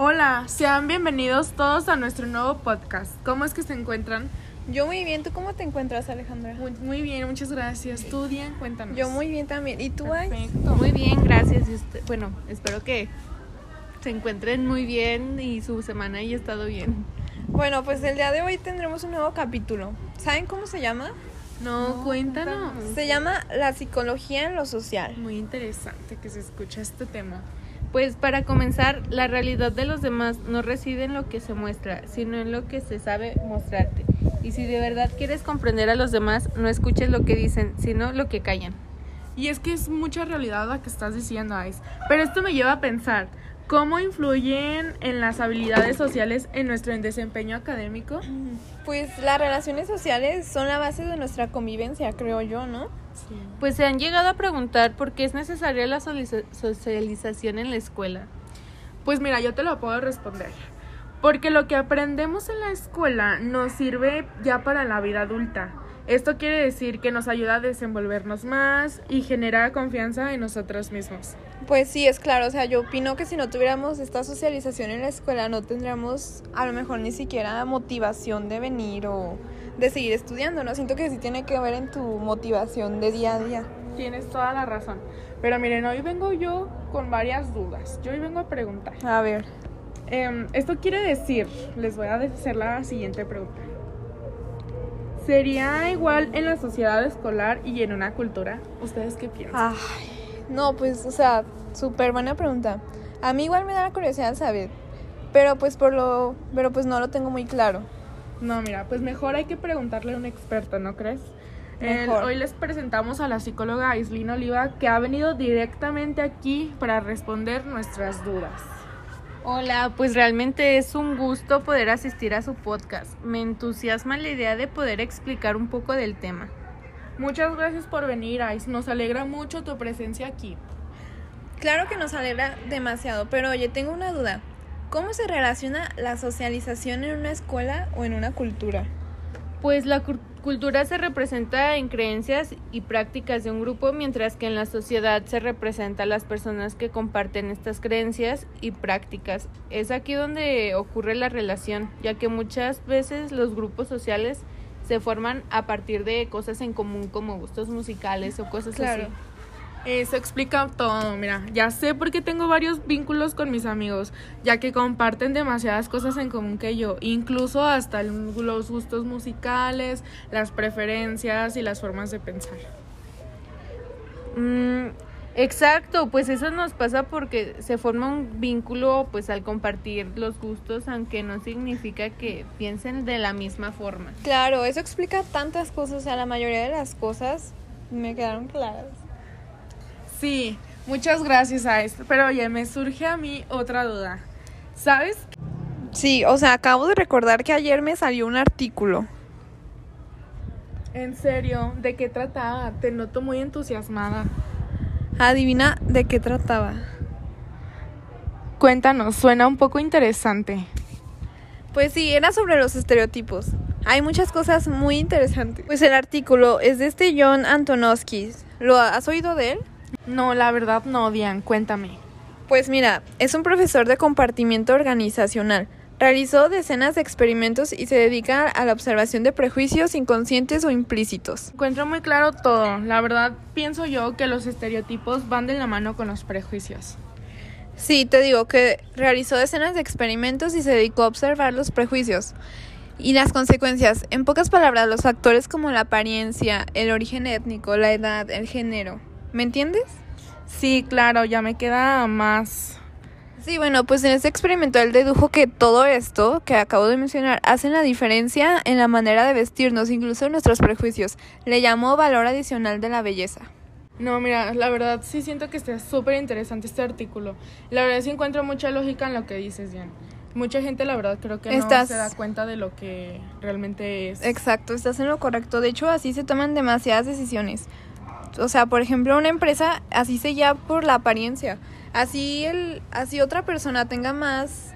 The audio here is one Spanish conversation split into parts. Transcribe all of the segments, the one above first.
Hola, sean bienvenidos todos a nuestro nuevo podcast. ¿Cómo es que se encuentran? Yo muy bien, ¿tú cómo te encuentras, Alejandra? Muy, muy bien, muchas gracias. ¿Tú, Dian? Cuéntanos. Yo muy bien también. ¿Y tú, Ay? Perfecto. Muy bien, gracias. Y usted- bueno, espero que se encuentren muy bien y su semana haya estado bien. Bueno, pues el día de hoy tendremos un nuevo capítulo. ¿Saben cómo se llama? No, cuéntanos. Se llama La psicología en lo social. Muy interesante que se escucha este tema. Pues para comenzar, la realidad de los demás no reside en lo que se muestra, sino en lo que se sabe mostrarte. Y si de verdad quieres comprender a los demás, no escuches lo que dicen, sino lo que callan. Y es que es mucha realidad la que estás diciendo, Ais. Pero esto me lleva a pensar, ¿cómo influyen en las habilidades sociales en nuestro desempeño académico? Pues las relaciones sociales son la base de nuestra convivencia, creo yo, ¿no? Pues se han llegado a preguntar por qué es necesaria la socialización en la escuela. Pues mira, yo te lo puedo responder. Porque lo que aprendemos en la escuela nos sirve ya para la vida adulta. Esto quiere decir que nos ayuda a desenvolvernos más y genera confianza en nosotros mismos. Pues sí, es claro, o sea, yo opino que si no tuviéramos esta socialización en la escuela no tendríamos a lo mejor ni siquiera motivación de venir o de seguir estudiando, ¿no? Siento que sí tiene que ver en tu motivación de día a día. Tienes toda la razón. Pero miren, hoy vengo yo con varias dudas. Yo hoy vengo a preguntar. A ver. Em, esto quiere decir, les voy a hacer la siguiente pregunta. ¿Sería igual en la sociedad escolar y en una cultura? ¿Ustedes qué piensan? Ay, no, pues, o sea, súper buena pregunta. A mí igual me da la curiosidad saber, pero pues por lo, pero pues no lo tengo muy claro. No, mira, pues mejor hay que preguntarle a un experto, ¿no crees? El- hoy les presentamos a la psicóloga Aislinn Oliva, que ha venido directamente aquí para responder nuestras dudas. Hola, pues realmente es un gusto poder asistir a su podcast. Me entusiasma la idea de poder explicar un poco del tema. Muchas gracias por venir, Ais. Nos alegra mucho tu presencia aquí. Claro que nos alegra demasiado, pero oye, tengo una duda. ¿Cómo se relaciona la socialización en una escuela o en una cultura? Pues la cul- cultura se representa en creencias y prácticas de un grupo, mientras que en la sociedad se representa a las personas que comparten estas creencias y prácticas. Es aquí donde ocurre la relación, ya que muchas veces los grupos sociales se forman a partir de cosas en común como gustos musicales o cosas Claro. así. Eso explica todo, mira, ya sé por qué tengo varios vínculos con mis amigos, ya que comparten demasiadas cosas en común que yo, incluso hasta los gustos musicales, las preferencias y las formas de pensar. Mm, exacto, pues eso nos pasa porque se forma un vínculo pues al compartir los gustos, aunque no significa que piensen de la misma forma. Claro, eso explica tantas cosas, o sea, la mayoría de las cosas me quedaron claras. Sí, muchas gracias a esto, pero oye, me surge a mí otra duda. ¿Sabes? Sí, o sea, acabo de recordar que ayer me salió un artículo. En serio, ¿de qué trataba? Te noto muy entusiasmada. Adivina de qué trataba. Cuéntanos, suena un poco interesante. Pues sí, era sobre los estereotipos. Hay muchas cosas muy interesantes. Pues el artículo es de este John Antonovsky. ¿Lo has oído de él? No, la verdad no, Dian, cuéntame. Pues mira, es un profesor de compartimiento organizacional. Realizó decenas de experimentos y se dedica a la observación de prejuicios inconscientes o implícitos. Encuentro muy claro todo. La verdad, pienso yo que los estereotipos van de la mano con los prejuicios. Sí, te digo que realizó decenas de experimentos y se dedicó a observar los prejuicios y las consecuencias. En pocas palabras, los factores como la apariencia, el origen étnico, la edad, el género. ¿Me entiendes? Sí, claro, ya me queda más. Sí, bueno, pues en este experimento él dedujo que todo esto que acabo de mencionar hacen la diferencia en la manera de vestirnos, incluso en nuestros prejuicios. Le llamó valor adicional de la belleza. No, mira, la verdad sí siento que está súper interesante este artículo. La verdad sí encuentro mucha lógica en lo que dices, Dian. Mucha gente, la verdad, creo que no Estás- se da cuenta de lo que realmente es. Exacto, estás en lo correcto. De hecho, así se toman demasiadas decisiones. O sea, por ejemplo, una empresa así se llama por la apariencia. Así el, así otra persona tenga más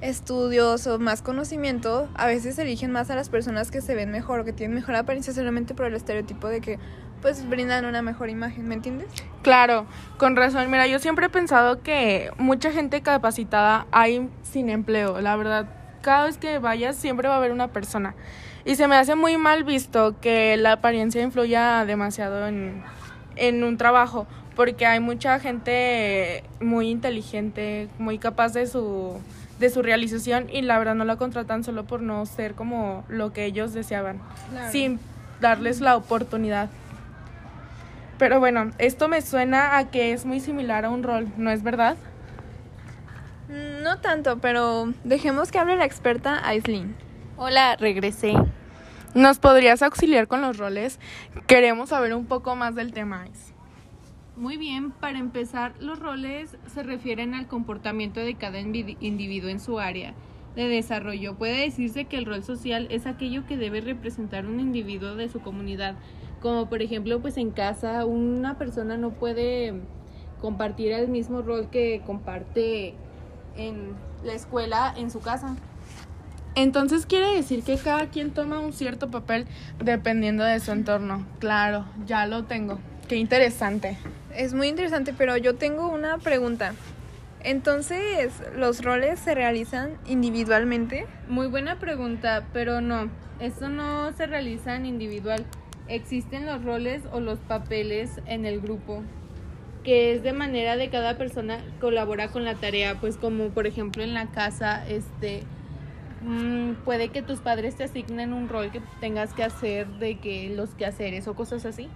estudios o más conocimiento, a veces eligen más a las personas que se ven mejor o que tienen mejor apariencia solamente por el estereotipo de que pues brindan una mejor imagen, ¿me entiendes? Claro, con razón. Mira, yo siempre he pensado que mucha gente capacitada hay sin empleo. La verdad, cada vez que vayas siempre va a haber una persona. Y se me hace muy mal visto que la apariencia influya demasiado en, en un trabajo, porque hay mucha gente muy inteligente, muy capaz de su de su realización y la verdad no la contratan solo por no ser como lo que ellos deseaban, Claro. sin darles la oportunidad. Pero bueno, esto me suena a que es muy similar a un rol, ¿no es verdad? No tanto, pero dejemos que hable la experta Aislinn. Hola, regresé. ¿Nos podrías auxiliar con los roles? Queremos saber un poco más del tema. Muy bien, para empezar, los roles se refieren al comportamiento de cada individuo en su área de desarrollo. Puede decirse que el rol social es aquello que debe representar un individuo de su comunidad. Como por ejemplo, pues en casa una persona no puede compartir el mismo rol que comparte en la escuela en su casa. Entonces quiere decir que cada quien toma un cierto papel dependiendo de su entorno. Claro, ya lo tengo. Qué interesante. Es muy interesante, pero yo tengo una pregunta. Entonces, ¿los roles se realizan individualmente? Muy buena pregunta, pero no, esto no se realiza en individual. Existen los roles o los papeles en el grupo, que es de manera de cada persona colabora con la tarea, pues como por ejemplo en la casa, este mm, puede que tus padres te asignen un rol que tengas que hacer de que los quehaceres o cosas así.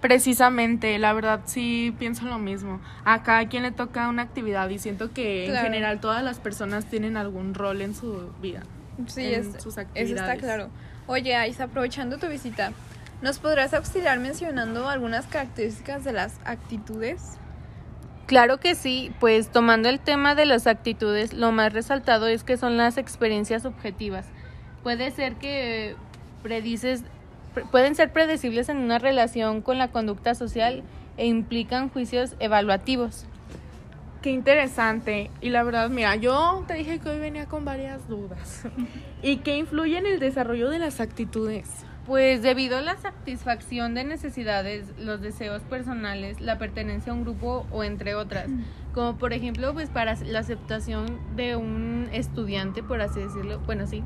Precisamente, la verdad sí pienso lo mismo. A cada quien le toca una actividad y siento que Claro. en general todas las personas tienen algún rol en su vida. Sí, En es- sus eso está actividades. claro. Oye, Ais, aprovechando tu visita, ¿nos podrás auxiliar mencionando algunas características de las actitudes? Claro que sí, pues tomando el tema de las actitudes, lo más resaltado es que son las experiencias objetivas. Puede ser que predices, pre- pueden ser predecibles en una relación con la conducta social e implican juicios evaluativos. Qué interesante. Y la verdad, mira, yo te dije que hoy venía con varias dudas. ¿Y qué influye en el desarrollo de las actitudes? Pues debido a la satisfacción de necesidades, los deseos personales, la pertenencia a un grupo o entre otras, como por ejemplo pues para la aceptación de un estudiante, por así decirlo, bueno sí,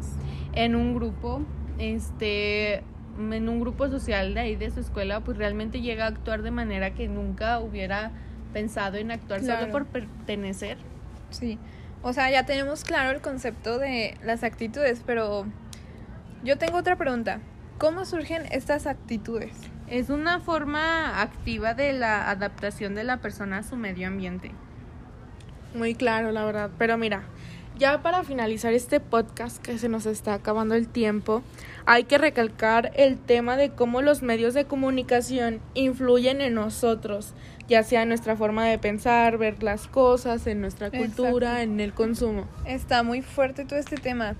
en un grupo, este, en un grupo social de ahí de su escuela, pues realmente llega a actuar de manera que nunca hubiera pensado en actuar Claro. solo por pertenecer. Sí. O sea, ya tenemos claro el concepto de las actitudes, pero yo tengo otra pregunta. ¿Cómo surgen estas actitudes? Es una forma activa de la adaptación de la persona a su medio ambiente. Muy claro, la verdad. Pero mira, ya para finalizar este podcast que se nos está acabando el tiempo, hay que recalcar el tema de cómo los medios de comunicación influyen en nosotros, ya sea en nuestra forma de pensar, ver las cosas, en nuestra cultura, Exacto. en el consumo. Está muy fuerte todo este tema.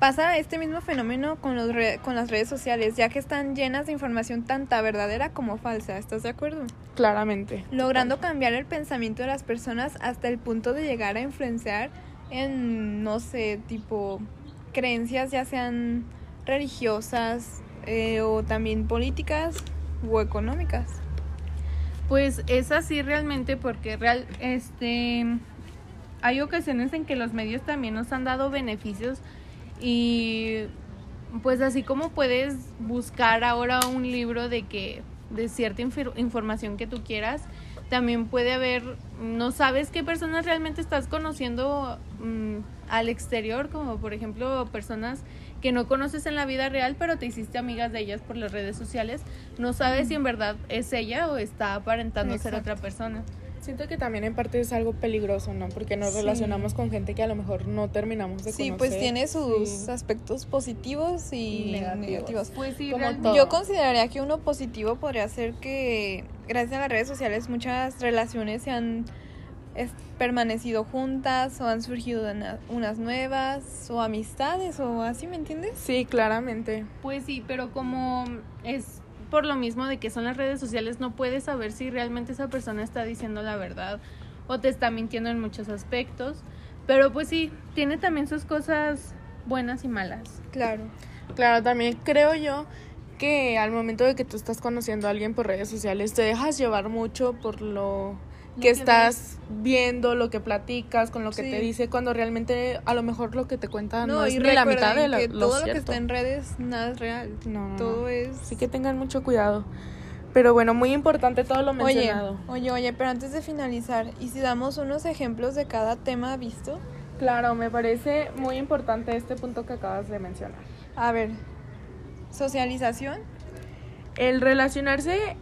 Pasa este mismo fenómeno con, los re- con las redes sociales, ya que están llenas de información tanta verdadera como falsa. ¿Estás de acuerdo? Claramente. Logrando cambiar el pensamiento de las personas hasta el punto de llegar a influenciar en, no sé, tipo creencias ya sean religiosas eh, o también políticas o económicas. Pues es así realmente porque real este hay ocasiones en que los medios también nos han dado beneficios y pues así como puedes buscar ahora un libro de que de cierta infor- información que tú quieras, también puede haber no sabes qué personas realmente estás conociendo mm, al exterior, como por ejemplo personas que no conoces en la vida real, pero te hiciste amigas de ellas por las redes sociales, no sabes si en verdad es ella o está aparentando ser Exacto. otra persona. Siento que también en parte es algo peligroso, ¿no? Porque nos Sí. relacionamos con gente que a lo mejor no terminamos de Sí, conocer. pues tiene sus Sí. aspectos positivos y negativos. negativos. Pues sí, Como real- todo. Yo consideraría que uno positivo podría ser que gracias a las redes sociales muchas relaciones se han es- permanecido juntas o han surgido una- unas nuevas o amistades o así, ¿me entiendes? Sí, claramente. Pues sí, pero como es por lo mismo de que son las redes sociales, no puedes saber si realmente esa persona está diciendo la verdad o te está mintiendo en muchos aspectos. Pero pues sí, tiene también sus cosas buenas y malas. Claro. Claro, también creo yo que al momento de que tú estás conociendo a alguien por redes sociales, te dejas llevar mucho por lo que estás viendo, lo que platicas, con lo que Sí. te dice, cuando realmente a lo mejor lo que te cuenta no, No, es y ni la mitad de la- que lo todo lo que está en redes nada es real. No. Todo es Así que tengan mucho cuidado. Pero bueno, muy importante todo lo Oye, mencionado. oye, oye, pero antes de finalizar, ¿y si damos unos ejemplos de cada tema visto? Claro, me parece muy importante este punto que acabas de mencionar. A ver, socialización. El relacionarse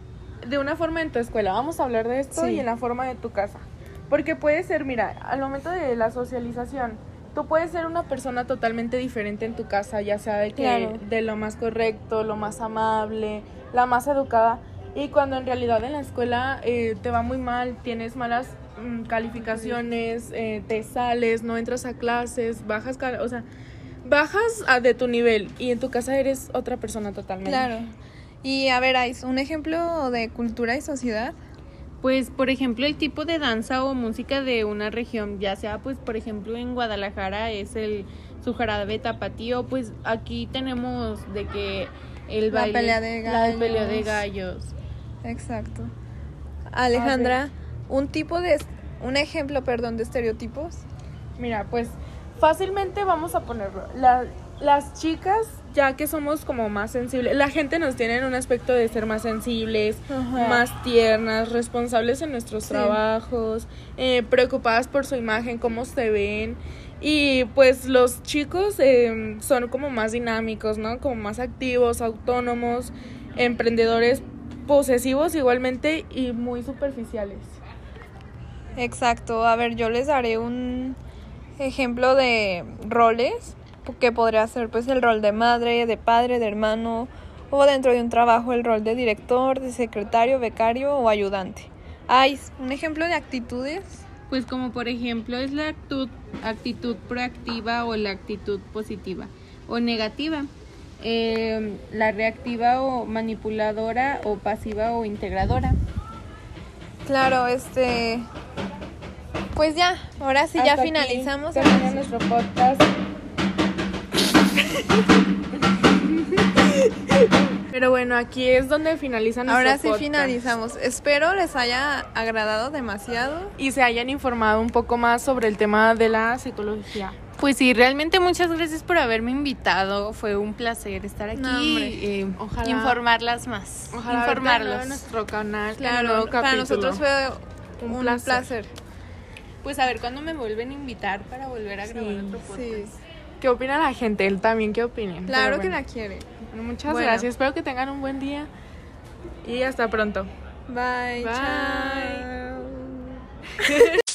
de una forma en tu escuela. Vamos a hablar de esto Sí. y en la forma de tu casa. Porque puede ser, mira, al momento de la socialización, tú puedes ser una persona totalmente diferente en tu casa, ya sea de que Claro. de lo más correcto, lo más amable, la más educada. Y cuando en realidad en la escuela eh, te va muy mal, tienes malas mm, calificaciones, eh, te sales, no entras a clases, bajas, o sea, bajas a- de tu nivel y en tu casa eres otra persona totalmente. Claro. Y a ver, Ais, un ejemplo de cultura y sociedad. Pues, por ejemplo, el tipo de danza o música de una región, ya sea, pues, por ejemplo, en Guadalajara es el su jarabe tapatío, pues aquí tenemos de que el La baile, pelea de la pelea de gallos. gallos. Exacto. Alejandra, un tipo de un ejemplo, perdón, de estereotipos. Mira, pues fácilmente vamos a ponerlo. La- las chicas, ya que somos como más sensibles, la gente nos tiene en un aspecto de ser más sensibles, Ajá. más tiernas, responsables en nuestros Sí. trabajos, eh, preocupadas por su imagen, cómo se ven. Y pues los chicos eh, son como más dinámicos, ¿no? Como más activos, autónomos, emprendedores, posesivos igualmente y muy superficiales. Exacto. A ver, yo les daré un ejemplo de roles que podría ser pues el rol de madre, de padre, de hermano o dentro de un trabajo el rol de director, de secretario, becario o ayudante. Ais, un ejemplo de actitudes. Pues como por ejemplo es la actitud, actitud proactiva o la actitud positiva o negativa. Eh, la reactiva o manipuladora o pasiva o integradora. Claro, este pues ya, ahora sí ya Hasta aquí finalizamos. termina nuestro podcast. Pero bueno, aquí es donde finaliza nuestro Ahora sí podcast. finalizamos. Espero les haya agradado demasiado. Y se hayan informado un poco más sobre el tema de la psicología. Pues sí, realmente muchas gracias por haberme invitado. Fue un placer estar aquí No, eh, Ojalá- informarlas más. Ojalá informarlos. en nuestro canal. Claro, para nosotros fue Un un, placer. placer. Pues a ver cuándo me vuelven a invitar para volver a grabar Sí, otro podcast. Sí. ¿Qué opina la gente? Él también, ¿qué opinen? Claro que la quiere. Bueno, Muchas Bueno. gracias. Espero que tengan un buen día. Y hasta pronto. Bye. Bye. chao.